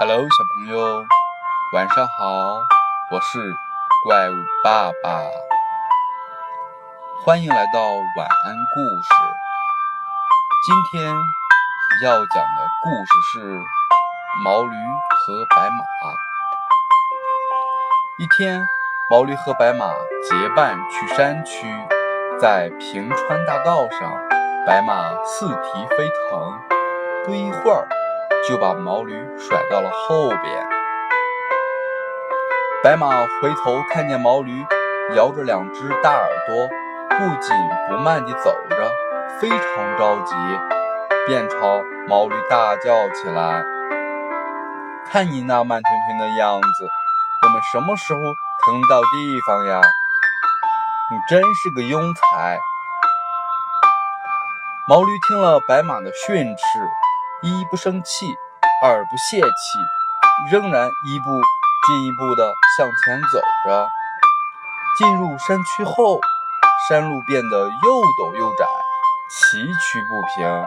Hello，小朋友，晚上好！我是怪物爸爸，欢迎来到晚安故事。今天要讲的故事是毛驴和白马。一天，毛驴和白马结伴去山区，在平川大道上，白马四蹄飞腾，不一会儿。就把毛驴甩到了后边。白马回头看见毛驴摇着两只大耳朵，不紧不慢地走着，非常着急，便朝毛驴大叫起来：“看你那慢吞吞的样子，我们什么时候才能到地方呀？你真是个庸才！”毛驴听了白马的训斥。一不生气，二不泄气，仍然一步进一步地向前走着。进入山区后，山路变得又陡又窄，崎岖不平。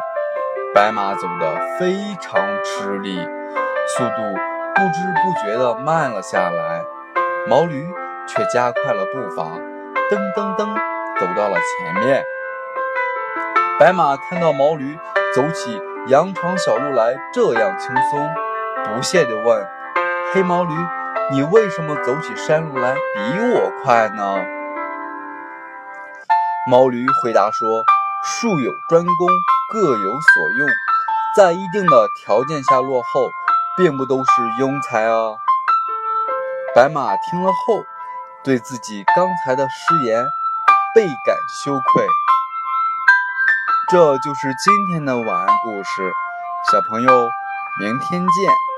白马走得非常吃力，速度不知不觉地慢了下来。毛驴却加快了步伐，噔噔噔，走到了前面。白马看到毛驴走起。羊闯小路来这样轻松，不屑地问：“黑毛驴，你为什么走起山路来比我快呢？”毛驴回答说：“术有专攻，各有所用，在一定的条件下落后，并不都是庸才啊。”白马听了后，对自己刚才的失言倍感羞愧。这就是今天的晚安故事，小朋友，明天见。